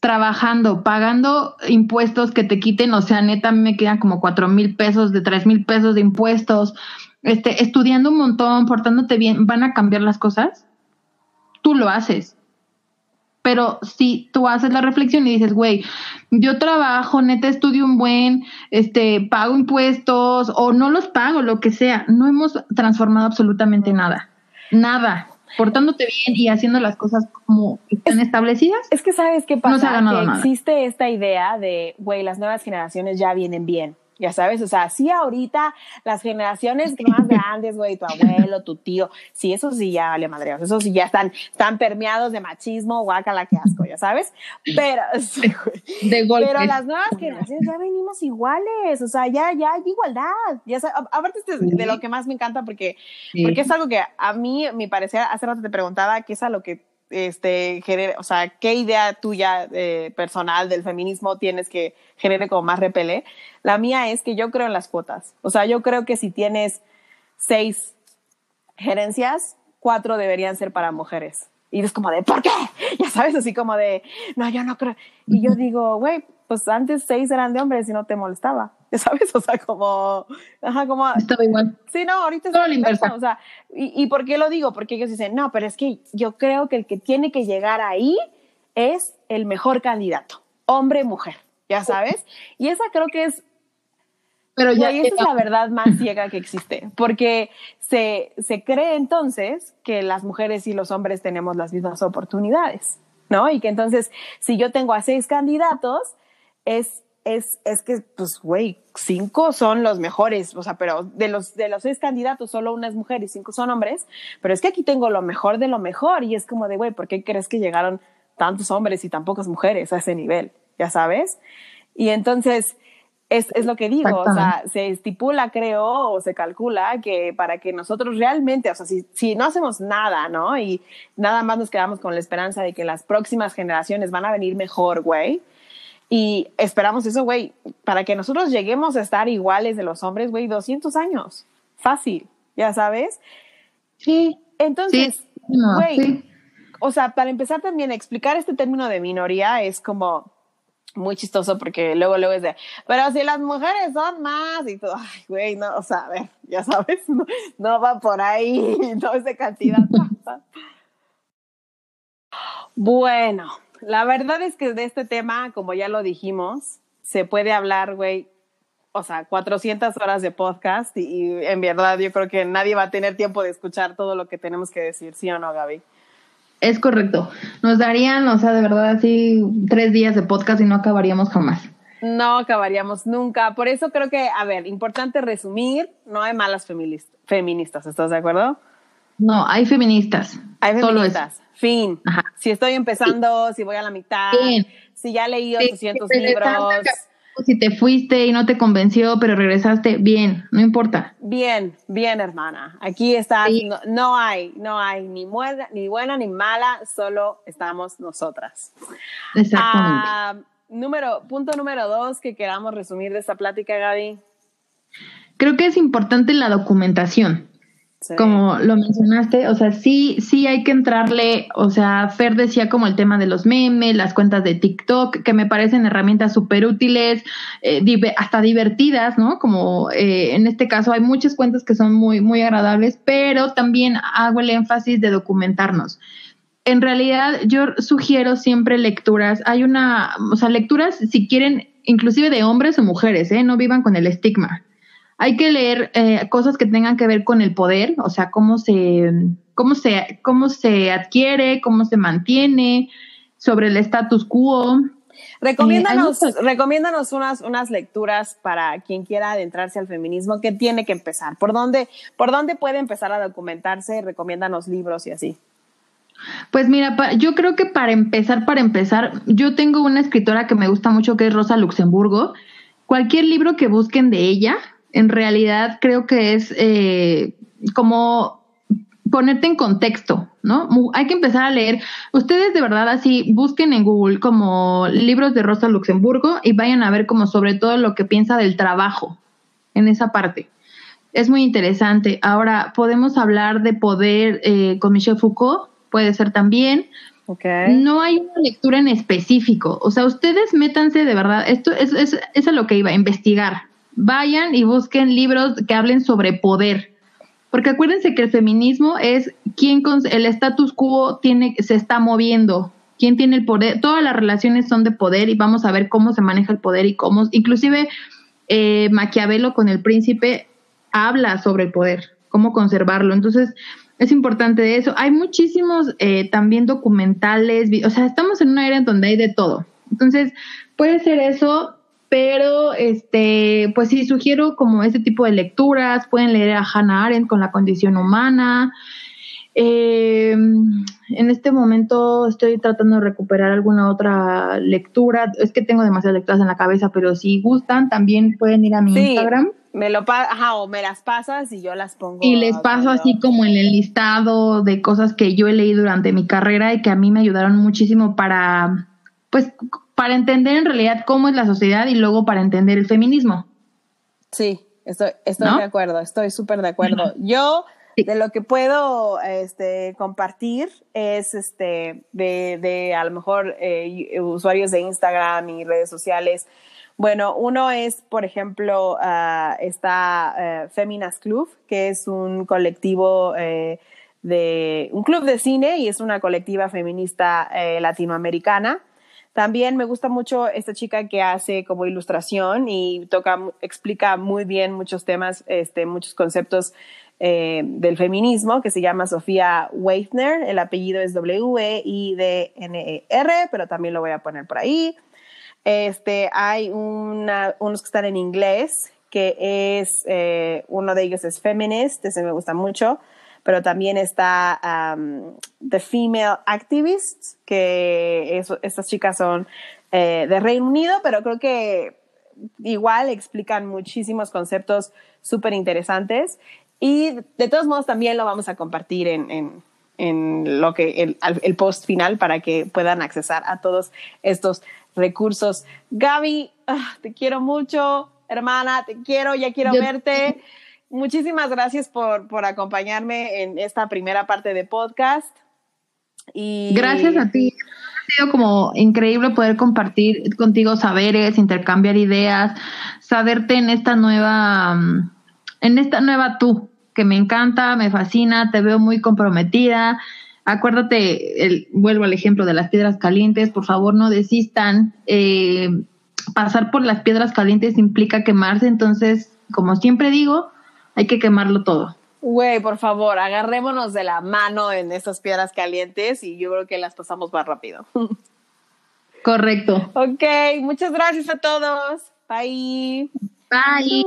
trabajando, pagando impuestos que te quiten, o sea, neta, a mí me quedan como cuatro mil pesos, de tres mil pesos de impuestos, este, estudiando un montón, portándote bien, ¿van a cambiar las cosas? Tú lo haces. Pero si tú haces la reflexión y dices, güey, yo trabajo, neta estudio un buen, este, pago impuestos o no los pago, lo que sea, no hemos transformado absolutamente nada. Nada. Portándote bien y haciendo las cosas como están establecidas. Es que sabes qué pasa, no que existe esta idea de, güey, las nuevas generaciones ya vienen bien ya sabes, o sea, sí ahorita las generaciones más grandes, güey, tu abuelo, tu tío, sí, eso sí ya vale madreos, eso sí ya están, están permeados de machismo, guácala, qué asco, ya sabes, pero, de golpe. pero las nuevas generaciones ya venimos iguales, o sea, ya, ya hay igualdad, ya sabes, aparte este de lo que más me encanta porque, porque es algo que a mí, mi parecer, hace rato te preguntaba qué es a lo que este, genere, o sea, qué idea tuya eh, personal del feminismo tienes que genere como más repele. La mía es que yo creo en las cuotas. O sea, yo creo que si tienes seis gerencias, cuatro deberían ser para mujeres. Y es como de, ¿por qué? Ya sabes, así como de, no, yo no creo. Y yo digo, güey, pues antes seis eran de hombres y no te molestaba. Sabes, o sea, como, ajá, como. Estaba igual. Sí, no, ahorita es todo lo inversa. O sea, y, ¿y por qué lo digo? Porque ellos dicen, no, pero es que yo creo que el que tiene que llegar ahí es el mejor candidato, hombre, mujer, ya sabes. Y esa creo que es pero ya esa es la verdad más ciega que existe, porque se, se cree entonces que las mujeres y los hombres tenemos las mismas oportunidades, ¿no? Y que entonces, si yo tengo a seis candidatos, es es, es que, pues, güey, cinco son los mejores, o sea, pero de los, de los seis candidatos, solo una es mujer y cinco son hombres, pero es que aquí tengo lo mejor de lo mejor y es como de, güey, ¿por qué crees que llegaron tantos hombres y tan pocas mujeres a ese nivel? Ya sabes. Y entonces, es, es lo que digo, o sea, se estipula, creo, o se calcula que para que nosotros realmente, o sea, si, si no hacemos nada, ¿no? Y nada más nos quedamos con la esperanza de que las próximas generaciones van a venir mejor, güey, y esperamos eso, güey, para que nosotros lleguemos a estar iguales de los hombres, güey, 200 años. Fácil, ya sabes. Sí. Entonces, güey, o sea, para empezar también, explicar este término de minoría es como muy chistoso porque luego, luego es de, pero si las mujeres son más y todo, ay, güey, no, o sea, a ver, ya sabes, no, no va por ahí, no es de cantidad. bueno, la verdad es que de este tema, como ya lo dijimos, se puede hablar, güey, o sea, 400 horas de podcast y, en verdad yo creo que nadie va a tener tiempo de escuchar todo lo que tenemos que decir, ¿sí o no, Gaby? Es correcto. Nos darían, o sea, de verdad así tres días de podcast y no acabaríamos jamás. No acabaríamos nunca. Por eso creo que, a ver, importante resumir, no hay malas feministas, ¿estás de acuerdo? No, hay feministas. Hay feministas. Fin. Si estoy empezando, si voy a la mitad, si ya leí 800 libros. Si te fuiste y no te convenció, pero regresaste, bien, no importa. Bien, bien, hermana. Aquí está, no, hay, no hay ni, buena, ni buena ni mala, solo estamos nosotras. Exactamente. Ah, número, punto número dos que queramos resumir de esta plática, Gaby. Creo que es importante la documentación. Como lo mencionaste, o sea, sí, sí hay que entrarle, o sea, Fer decía como el tema de los memes, las cuentas de TikTok, que me parecen herramientas súper útiles, eh, hasta divertidas, ¿no? Como eh, en este caso hay muchas cuentas que son muy, muy agradables, pero también hago el énfasis de documentarnos. En realidad, yo sugiero siempre lecturas. Hay una, o sea, lecturas si quieren, inclusive de hombres o mujeres, ¿eh? No vivan con el estigma hay que leer eh, cosas que tengan que ver con el poder, o sea, cómo se, cómo se, cómo se adquiere, cómo se mantiene, sobre el status quo. Recomiéndanos, eh, recomiéndanos unas, unas lecturas para quien quiera adentrarse al feminismo, que tiene que empezar, por dónde, por dónde puede empezar a documentarse, recomiéndanos libros y así. Pues mira, yo creo que para empezar, para empezar, yo tengo una escritora que me gusta mucho que es Rosa Luxemburgo. Cualquier libro que busquen de ella, en realidad creo que es eh, como ponerte en contexto, ¿no? Hay que empezar a leer. Ustedes de verdad así busquen en Google como libros de Rosa Luxemburgo y vayan a ver como sobre todo lo que piensa del trabajo en esa parte. Es muy interesante. Ahora podemos hablar de poder eh, con Michel Foucault, puede ser también. Okay. No hay una lectura en específico. O sea, ustedes métanse de verdad. Esto es, es, es a lo que iba, a investigar vayan y busquen libros que hablen sobre poder. Porque acuérdense que el feminismo es quien con el status quo tiene, se está moviendo, quién tiene el poder, todas las relaciones son de poder y vamos a ver cómo se maneja el poder y cómo, inclusive eh, Maquiavelo con el príncipe habla sobre el poder, cómo conservarlo. Entonces, es importante eso. Hay muchísimos eh, también documentales, o sea, estamos en una era en donde hay de todo. Entonces, puede ser eso, pero este, pues sí, sugiero como ese tipo de lecturas, pueden leer a Hannah Arendt con la condición humana. Eh, en este momento estoy tratando de recuperar alguna otra lectura. Es que tengo demasiadas lecturas en la cabeza, pero si gustan, también pueden ir a mi Instagram. Me lo ajá, o me las pasas y yo las pongo. Y les paso así como en el listado de cosas que yo he leído durante mi carrera y que a mí me ayudaron muchísimo para, pues, para entender en realidad cómo es la sociedad y luego para entender el feminismo. Sí, estoy, estoy de acuerdo, estoy súper de acuerdo. Yo de lo que puedo este, compartir es este, de, de a lo mejor eh, usuarios de Instagram y redes sociales. Bueno, uno es, por ejemplo, uh, está uh, Feminas Club, que es un colectivo eh, de un club de cine y es una colectiva feminista eh, latinoamericana. También me gusta mucho esta chica que hace como ilustración y toca, explica muy bien muchos temas, este, muchos conceptos eh, del feminismo, que se llama Sofía Weithner. El apellido es W-E-I-D-N-E-R, pero también lo voy a poner por ahí. Este, hay una, unos que están en inglés, que es, eh, uno de ellos es Feminist, ese me gusta mucho pero también está um, The Female Activists, que estas chicas son eh, de Reino Unido, pero creo que igual explican muchísimos conceptos súper interesantes y de todos modos también lo vamos a compartir en, en, lo que el, el, post final para que puedan accesar a todos estos recursos. Gaby, ah, te quiero mucho, hermana, te quiero, ya quiero verte. Muchísimas gracias por, por acompañarme en esta primera parte de podcast. Y... Gracias a ti. Ha sido como increíble poder compartir contigo saberes, intercambiar ideas, saberte en esta nueva, mm, en esta nueva tú, que me encanta, me fascina, te veo muy comprometida. Acuérdate, el, vuelvo al ejemplo de las piedras calientes, por favor no desistan. Eh, pasar por las piedras calientes implica quemarse, entonces, como siempre digo, hay que quemarlo todo. Güey, por favor, agarrémonos de la mano en estas piedras calientes y yo creo que las pasamos más rápido. Correcto. Ok, muchas gracias a todos. Bye. Bye.